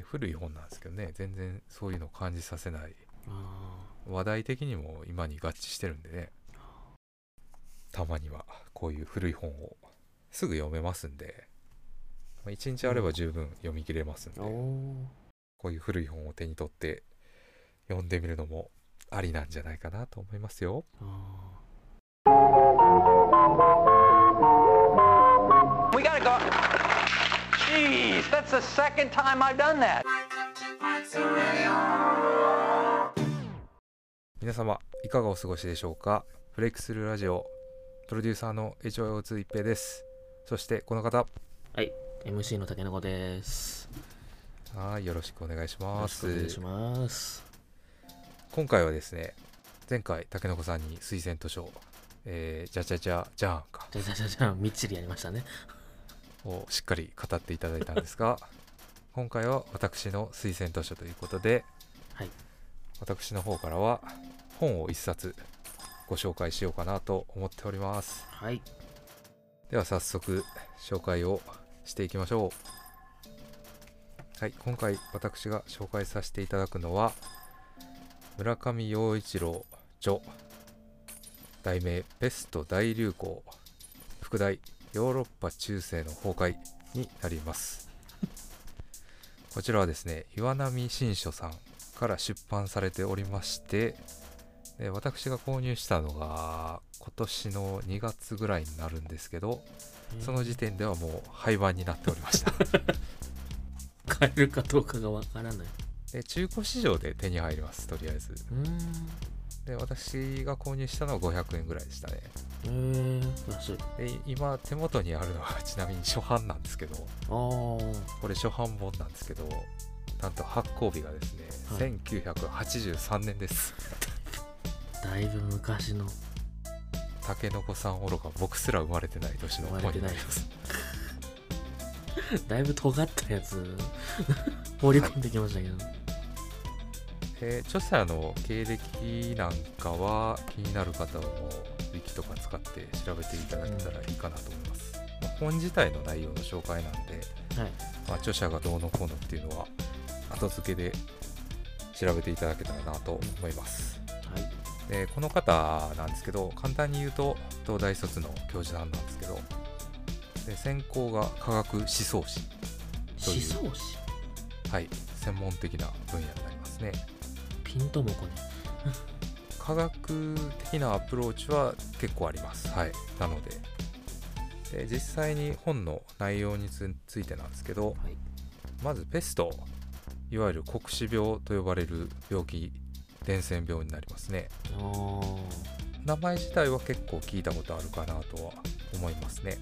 で古い本なんですけどね全然そういうのを感じさせない。あ話題的にも今に合致してるんでね。たまにはこういう古い本をすぐ読めますんで。1日あれば十分読み切れますんで、ーおこういう古い本を手に取って読んでみるのもありなんじゃないかなと思いますよ Jeez, that's the second time I've done that. 皆様いかがお過ごしでしょうか？フレックスルーラジオプロデューサーの HOO2 一平です。そしてこの方。ーはい MC の竹の子です。はいよろしくお願いしよろますしくお願いします。今回はですね前回竹の子さんに推薦図書えー、じゃじゃじゃじゃーんか。じゃじゃじゃじゃみっちりやりましたねをしっかり語っていただいたんですが 今回は私の推薦図書ということではい。私の方からは本を一冊ご紹介しようかなと思っております。はい。では早速紹介をしていきましょう。はい今回私が紹介させていただくのは村上陽一郎著題名ベスト大流行副題ヨーロッパ中世の崩壊になります。こちらはですね岩波新書さんから出版されておりましてで私が購入したのが今年の2月ぐらいになるんですけどその時点ではもう廃盤になっておりました。買えるかどうかがわからない。で中古市場で手に入りますとりあえず。うーんで私が購入したのは500円ぐらいでしたね。えー、安い。で今手元にあるのは ちなみに初版なんですけどこれ初版本なんですけどなんと発行日がですね、はい。1983年です。だいぶ昔の。たけのこさんおろか僕すら生まれてない年の本になります。だいぶ尖ったやつ。放り込んできましたけど、えー著者の経歴なんかは気になる方はもうウィキとか使って調べていただけたらいいかなと思います、まあ本自体の内容の紹介なんで、はいまあ、著者がどうのこうのっていうのは後付けで調べていただけたらなと思います。はい。でこの方なんですけど簡単に言うと東大卒の教授なんですけどで専攻が科学思想史という思想史？はい専門的な分野になりますねピンともこね科学的なアプローチは結構あります。はい。なので。で実際に本の内容につついてなんですけどはい。まずペストいわゆる黒死病と呼ばれる病気伝染病になりますね。名前自体は結構聞いたことあるかなとは思いますね。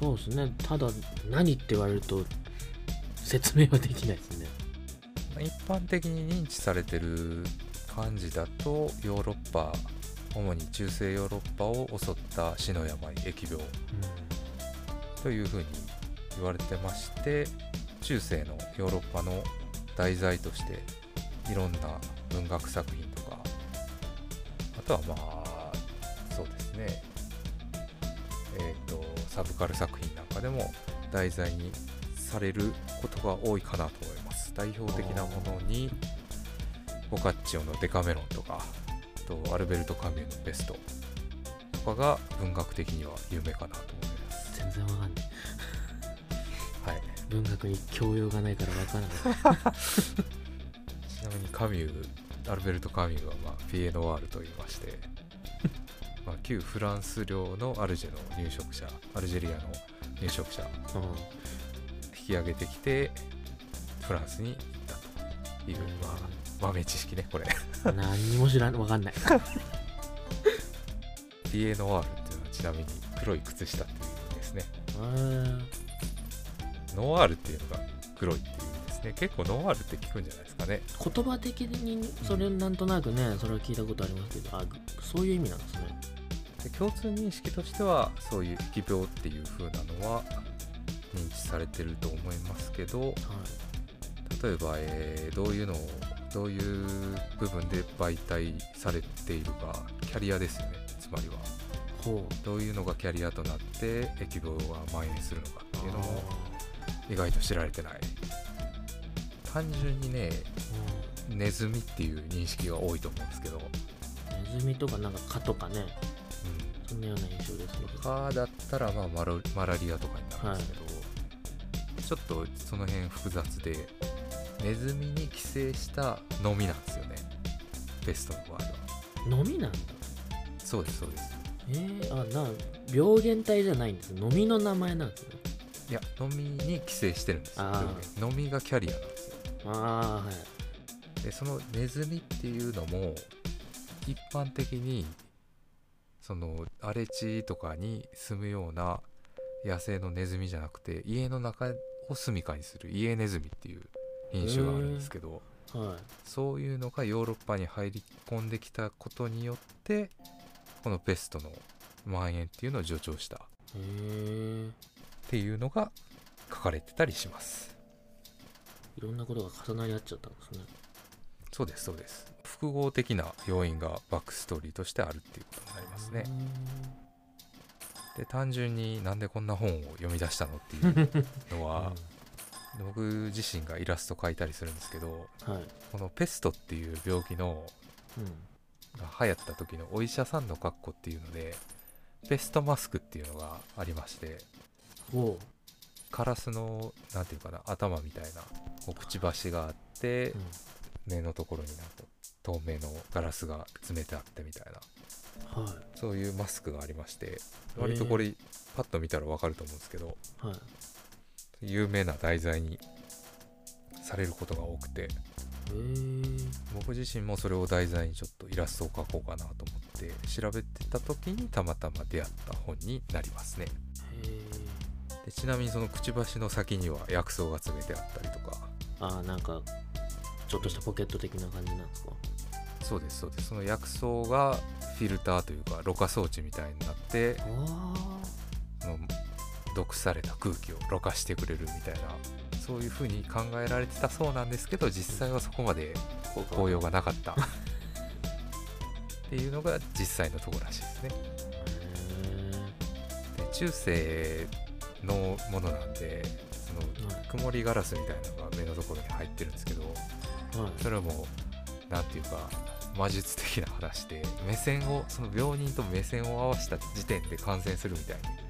そうですね。ただ何って言われると説明はできないですね一般的に認知されてる感じだとヨーロッパ主に中世ヨーロッパを襲った死の病疫病というふうに言われてまして中世のヨーロッパの題材としていろんな文学作品とかあとはまあそうですね。えっ、とサブカル作品なんかでも題材にされることが多いかなと思います代表的なものにボカッチオのデカメロンとかあとアルベルト・カミューのベストとかが文学的には有名かなと思います。全然わかんない。はい。文学に教養がないからわからない。ちなみにカミューアルベルト・カミューは、まあ、ピエノワールと言いましてまあ旧フランス領のアルジェの入植者アルジェリアの入植者う引き上げてきてフランスに行ったという、まあ、豆知識ねこれ。ん何にも知らんわかんない。ピエノワールっていうのはちなみに黒い靴下っていう意味ですね。ノワールっていうのが黒いっていう意味ですね。結構ノワールって聞くんじゃないですかね。言葉的にそれなんとなくねそれは聞いたことありますけどあそういう意味なんですね。で共通認識としてはそういう疫病っていう風なのは認知されてると思いますけどはい例えば、えーどういうのをどういう部分で媒体されているかキャリアですよね。つまりは。ほう。どういうのがキャリアとなって疫病が蔓延するのかっていうのもあ意外と知られてない。単純にねネズミっていう認識が多いと思うんですけど、うんネズミとかなんか蚊とかね。そんなような印象ですね。うん、蚊だったらまあマラマラリアとかになるんですけど、ちょっとその辺複雑でネズミに寄生したのみなんですよね。ペストの場合は。飲みなんだ。そうですそうです。えー、あな病原体じゃないんです飲みの名前なんですね。いやのみに寄生してるんですよ。のみがキャリアなんですよ。ああはい。でそのネズミっていうのも一般的にその荒れ地とかに住むような野生のネズミじゃなくて家の中を住処にする。家ネズミっていう品種があるんですけどはい。そういうのがヨーロッパに入り込んできたことによってこのペストの蔓延っていうのを助長した。っていうのが書かれてたりします。いろんなことが重なり合っちゃったんですね。そうですそうです。複合的な要因がバックストーリーとしてあるっていうことになりますね。で単純になんでこんな本を読み出したのっていうのは、僕自身がイラスト描いたりするんですけどうんはい。このペストっていう病気のうん。が流行った時のお医者さんの格好っていうのでペストマスクっていうのがありましてほカラスのなんていうかな頭みたいなこうくちばしがあってう、うん。目のところになんか透明のガラスが詰めてあってみたいな。はい。そういうマスクがありまして割とこれパッと見たらわかると思うんですけどはい有名な題材にされることが多くて。僕自身もそれを題材にちょっとイラストを描こうかなと思って調べてた時にたまたま出会った本になりますね。へでちなみにそのくちばしの先には薬草が詰めてあったりとか。ああなんかちょっとしたポケット的な感じなんですか？そうですそうです。その薬草がフィルターというかろ過装置みたいになってあその毒された空気をろ過してくれるみたいなそういう風に考えられてたそうなんですけど実際はそこまであ効用がなかった。っていうのが実際のところらしいですね。で中世のものなんでそのはい。曇りガラスみたいなのが目のところに入ってるんですけどはい。それも何ていうか魔術的な話で目線をその病人と目線を合わせた時点で感染するみたいにへえ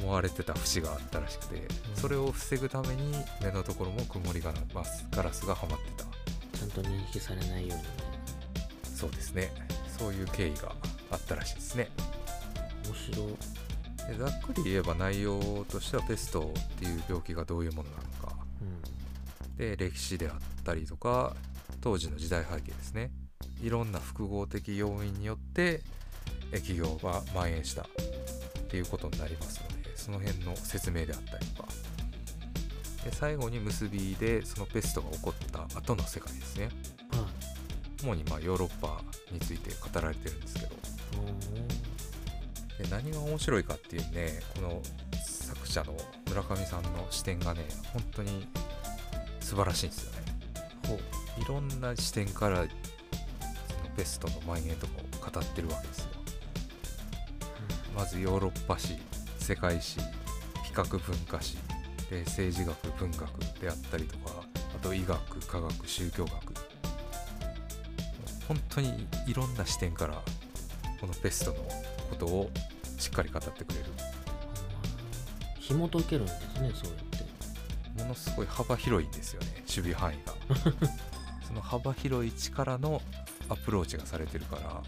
思われてた節があったらしくてそれを防ぐために目のところも曇りガラスガラスがはまってた。ちゃんと認識されないようにね。そうですね。そういう経緯があったらしいですね。面白ざっくり言えば内容としてはペストっていう病気がどういうものなのか。うん。で歴史であったりとか当時の時代背景ですね。いろんな複合的要因によって疫病が蔓延したっていうことになりますのでその辺の説明であったりとか。で最後に結びでそのペストが起こった後の世界ですね。は主にまあヨーロッパについて語られてるんですけど。で何が面白いかっていうねこの作者の村上さんの視点がね本当に素晴らしいんですよね。ほう。いろんな視点からそのペストの蔓延とかを語ってるわけですよまずヨーロッパ史世界史比較文化史で政治学文学であったりとかあと医学科学宗教学。本当にいろんな視点からこのペストのことをしっかり語ってくれる。紐解けるんですねそうやって。ものすごい幅広いんですよね守備範囲が。その幅広い力のアプローチがされてるから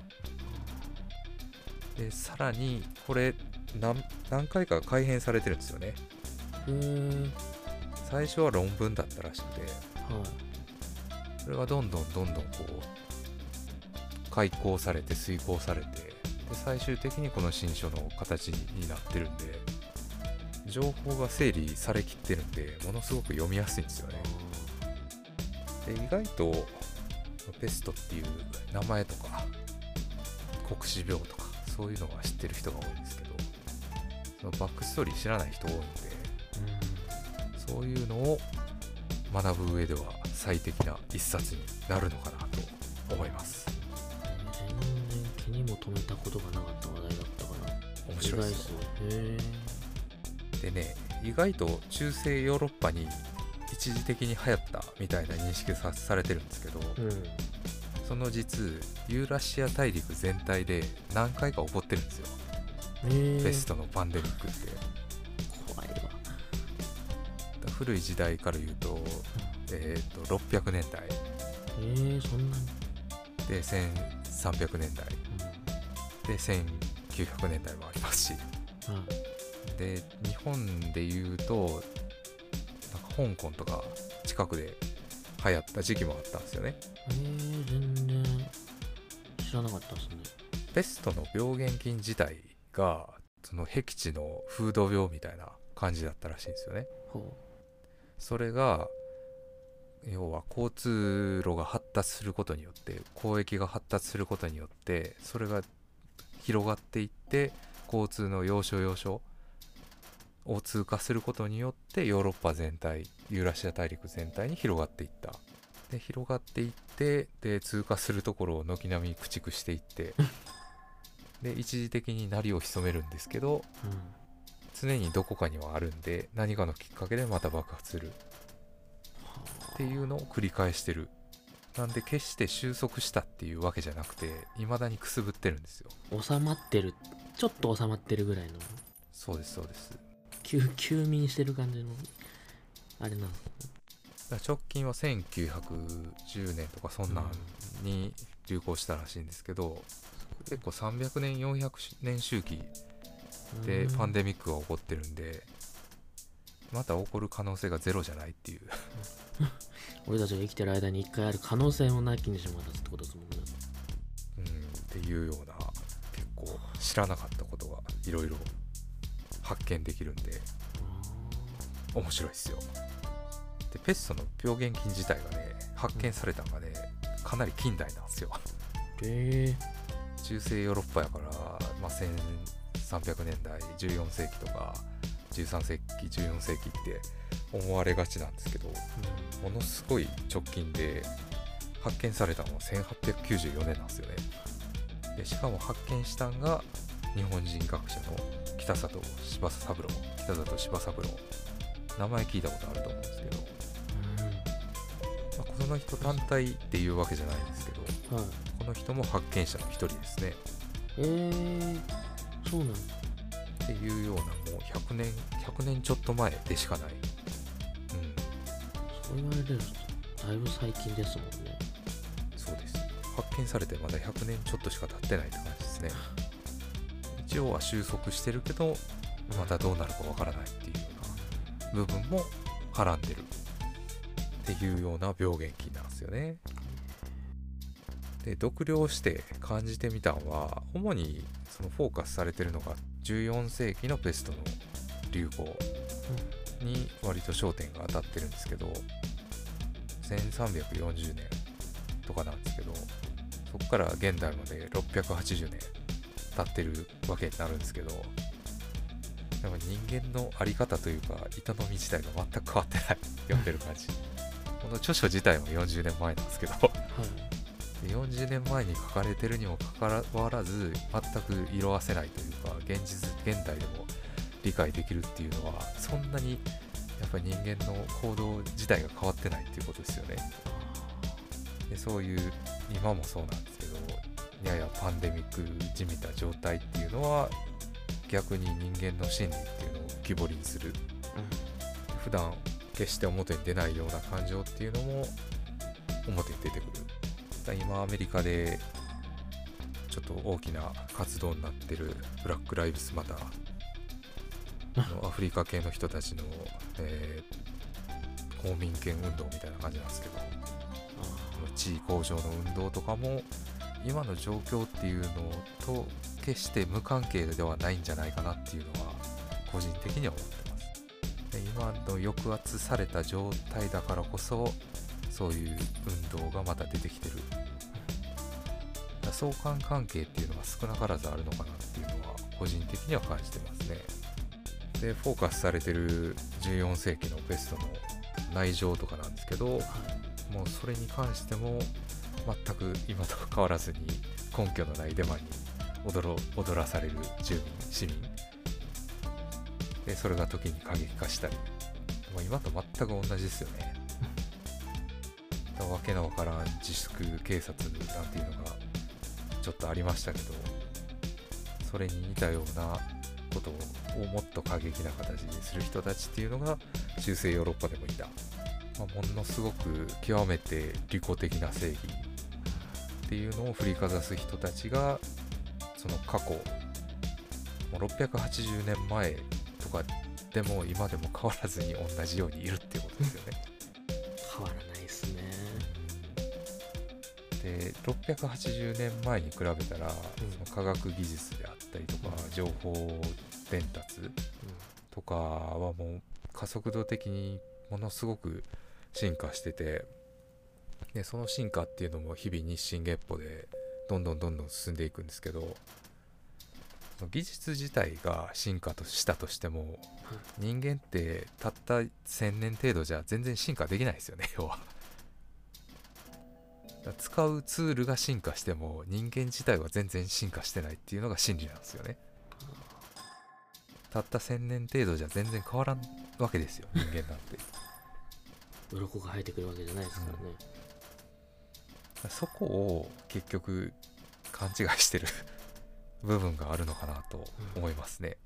でさらにこれ何何回か改編されてるんですよね。最初は論文だったらしくて。はい。それがどんどんどんどんこう開講されて遂行されてで最終的にこの新書の形になってるんで情報が整理されきってるんでものすごく読みやすいんですよね。で意外とペストっていう名前とか黒死病とかそういうのは知ってる人が多いんですけどそのバックストーリー知らない人多いんでうんそういうのを学ぶ上では最適な一冊になるのかなと思います。全然気にも留めたことがなかった話題だったから。面白いです意外っすね。へでね意外と中世ヨーロッパに一時的に流行ったみたいな認識さされてるんですけど、うんその実ユーラシア大陸全体で何回か起こってるんですよ、えー、ペストのパンデミックって。怖いわ。古い時代から言うと,、えー、と600年代。えー、そんなに、で1300年代。で1900年代もありますし。うん。はいで日本で言うとなんか香港とか近くで流行った時期もあったんですよね。えー、全然知らなかったですね。ペストの病原菌自体がその僻地の風土病みたいな感じだったらしいんですよね。ほそれが要は交通路が発達することによって交易が発達することによってそれが広がっていって交通の要所要所を通過することによってヨーロッパ全体ユーラシア大陸全体に広がっていった。で広がっていってで通過するところを軒並み駆逐していって。で一時的に鳴りを潜めるんですけどう、うん、常にどこかにはあるんで何かのきっかけでまた爆発する。っていうのを繰り返してる。なんで決して収束したっていうわけじゃなくて未だにくすぶってるんですよ。収まってるちょっと収まってるぐらいの。そうですそうです休休眠してる感じのあれなの？直近は1910年とかそんなんに流行したらしいんですけど、結構300年400年周期でパンデミックが起こってるんでまた起こる可能性がゼロじゃないっていう。俺たちが生きてる間に一回ある可能性もなきにしもあらずってことですもんね。うんっていうような結構知らなかったことがいろいろ発見できるんで面白いですよ。でペストの病原菌自体がね発見されたのがねかなり近代なんですよ。え。中世ヨーロッパやから、まあ、1300年代14世紀とか13世紀14世紀って思われがちなんですけどものすごい直近で発見されたのは1894年なんですよね。でしかも発見したんが日本人学者の北里柴三郎北里柴三郎。名前聞いたことあると思うんですけど、まあ、この人単体っていうわけじゃないんですけどうんはい。この人も発見者の一人ですね。えー、そうなんだ。っていうようなもう100年100年ちょっと前でしかない、うん、そう言われるとだいぶ最近ですもんね。そうです。発見されてまだ100年ちょっとしか経ってないって感じですね一応は収束してるけどまたどうなるかわからないっていうような部分もはらんでるっていうような病原菌なんですよね。で読了して感じてみたんは主にそのフォーカスされてるのが14世紀のペストの流行に割と焦点が当たってるんですけど1340年とかなんですけどそこから現代まで680年経ってるわけになるんですけどやっぱ人間の在り方というか営み自体が全く変わってない読んでる感じ。この著書自体も40年前なんですけど。はい。で40年前に書かれてるにもかかわらず全く色あせないというか現実現代でも理解できるっていうのはそんなにやっぱり人間の行動自体が変わってないっていうことですよね。でそういう今もそうなんですけどややパンデミックじみた状態っていうのは逆に人間の心理っていうのを浮き彫りにする。普段決して表に出ないような感情っていうのも表に出てくる。だ今アメリカでちょっと大きな活動になってるブラック・ライブスマター。のアフリカ系の人たちの、えー公民権運動みたいな感じなんですけど地位向上の運動とかも今の状況っていうのと決して無関係ではないんじゃないかなっていうのは個人的には思ってますで今の抑圧された状態だからこそそういう運動がまた出てきてる。相関関係っていうのが少なからずあるのかなっていうのは個人的には感じてますね。でフォーカスされてる14世紀のベストの内情とかなんですけど、はい。もうそれに関しても全く今と変わらずに根拠のないデマに踊踊らされる住民市民でそれが時に過激化したりまあ、今と全く同じですよね。わけのわからん自粛警察なんていうのがちょっとありましたけどそれに似たようなことをもっと過激な形にする人たちっていうのが中世ヨーロッパでもいた、まあ、ものすごく極めて利己的な正義。っていうのを振りかざす人たちがその過去もう680年前とかでも今でも変わらずに同じようにいるっていうことですよね。変わらないですね。で680年前に比べたら、その科学技術であったりとか、情報伝達とかはもう加速度的にものすごく進化しててでその進化っていうのも日々日進月歩でどんどんどんどん進んでいくんですけど技術自体が進化としたとしても人間ってたった1000年程度じゃ全然進化できないですよね要は。使うツールが進化しても人間自体は全然進化してないっていうのが真理なんですよね。たった1000年程度じゃ全然変わらんわけですよ人間なんて。鱗が生えてくるわけじゃないですからね、うん、そこを結局勘違いしてる 部分があるのかなと思いますね。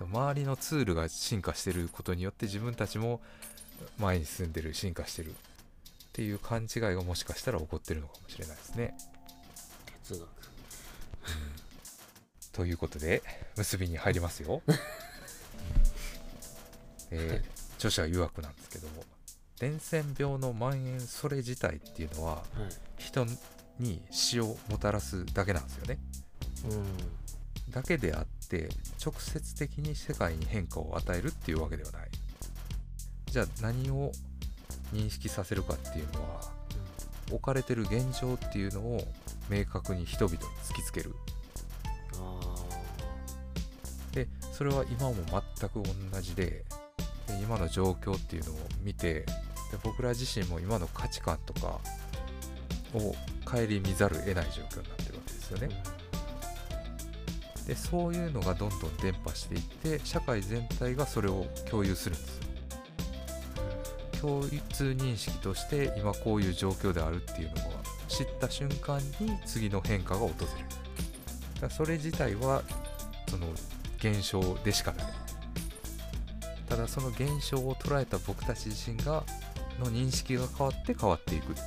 うん、周りのツールが進化してることによって自分たちも前に進んでる進化してるっていう勘違いがもしかしたら起こってるのかもしれないですね。哲学、うん、ということで結びに入りますよ。えー、著者曰くなんですけど伝染病の蔓延それ自体っていうのは、はい、人に死をもたらすだけなんですよね。うん、だけであって直接的に世界に変化を与えるっていうわけではない。じゃあ何を認識させるかっていうのは、うん、置かれてる現状っていうのを明確に人々に突きつける。でそれは今も全く同じでで今の状況っていうのを見てで僕ら自身も今の価値観とかを顧みざるを得ない状況になってるわけですよね。でそういうのがどんどん伝播していって社会全体がそれを共有するんですよ。共通認識として今こういう状況であるっていうのを知った瞬間に次の変化が訪れるだそれ自体はその現象でしかないただその現象を捉えた僕たち自身がの認識が変わって変わっていくっていう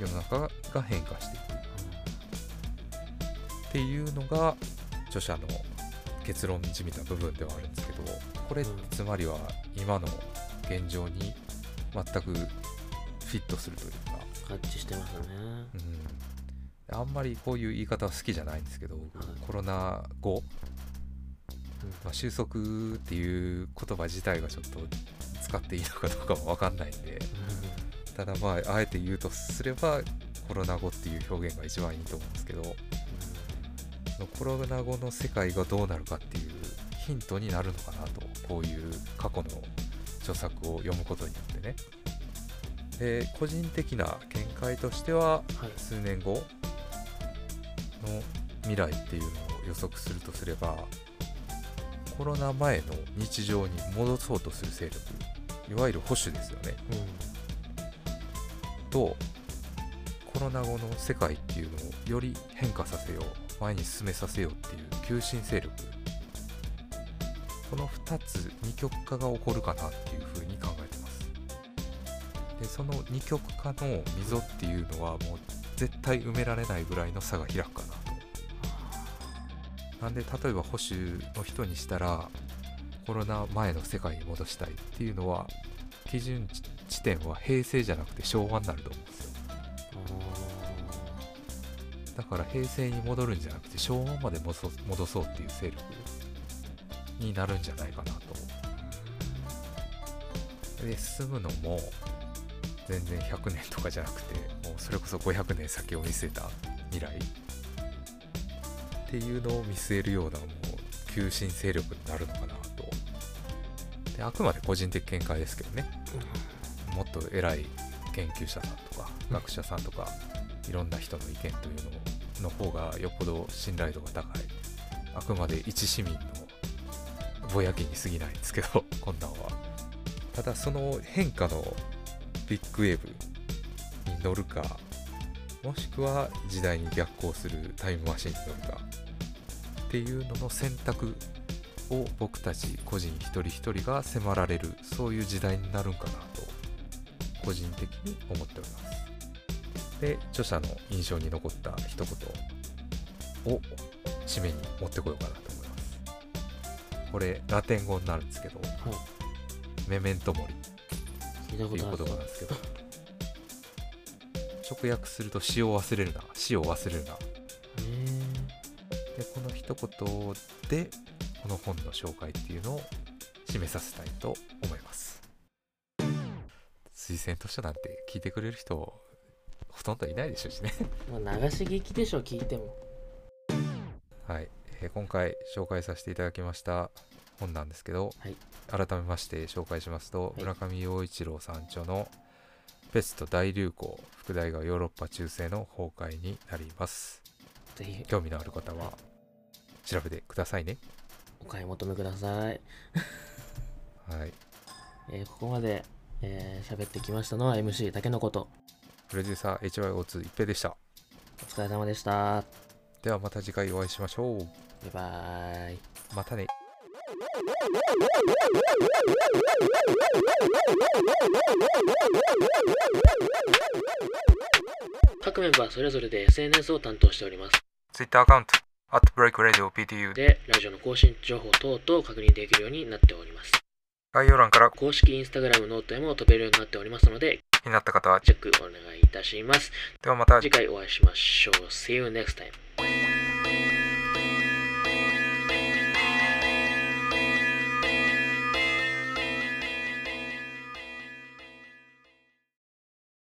世の中が変化していくっていうのが著者の結論じみた部分ではあるんですけどこれつまりは今の現状に全くフィットするというか合致してますね、うん、あんまりこういう言い方は好きじゃないん。ですけど、はい、コロナ後、うんまあ、収束っていう言葉自体がちょっと使っていいのかどうかも分かんないんで、うん、ただまああえて言うとすればコロナ後っていう表現が一番いいと思うんですけど、うん、コロナ後の世界がどうなるかっていうヒントになるのかなとこういう過去の著作を読むことによってね。で個人的な見解としては、はい、数年後の未来っていうのを予測するとすればコロナ前の日常に戻そうとする勢力いわゆる保守ですよね、うん、とコロナ後の世界っていうのをより変化させよう前に進めさせようっていう急進勢力。この2つ二極化が起こるかなっていうふうに考えてます。でその二極化の溝っていうのはもう絶対埋められないぐらいの差が開くかなと。なんで例えば保守の人にしたらコロナ前の世界に戻したいっていうのは基準地点は平成じゃなくて昭和になると思うんですよ。だから平成に戻るんじゃなくて昭和まで戻そうっていう勢力になるんじゃないかなと。で進むのも全然100年とかじゃなくてもうそれこそ500年先を見据えた未来。っていうのを見据えるようなもう急進勢力になるのかな。であくまで個人的見解ですけどね。もっと偉い研究者さんとか学者さんとかいろんな人の意見というのの方がよっぽど信頼度が高い。あくまで一市民のぼやきに過ぎないんですけど こんなんは。ただその変化のビッグウェーブに乗るかもしくは時代に逆行するタイムマシンに乗るかっていうのの選択を僕たち個人一人一人が迫られるそういう時代になるんかなと個人的に思っております。で著者の印象に残った一言を締めに持ってこようかなと思います。これラテン語になるんですけどはいメメントモリ。ってい。う言葉なんですけど。直訳すると死を忘れるな死を忘れるな。へでこの一言でこの本の紹介っていうのを締めさせたいと思います。推薦図書なんて聞いてくれる人ほとんどいないでしょうしね。えまあ流し聞きでしょ聞いても。はい、えー今回紹介させていただきました本なんですけど、はい。改めまして紹介しますと、い。村上陽一郎さん著の「ペスト大流行副題がヨーロッパ中世の崩壊」になります。ぜひ。興味のある方は調べてくださいねお買い求めください、はい。えーここまでえー喋ってきましたのは MC 竹のこと。プロデューサー HYO2 一平でした。お疲れ様でした。ではまた次回お会いしましょう。バイバイ。またね。各メンバーそれぞれで SNS を担当しております。Twitter アカウント @breakradioptu でラジオの更新情報等々確認できるようになっております。概要欄から。公式インスタグラムノートへも飛べるようになっておりますので気になった方はチェックお願いいたします。ではまた。次回お会いしましょう。See you next time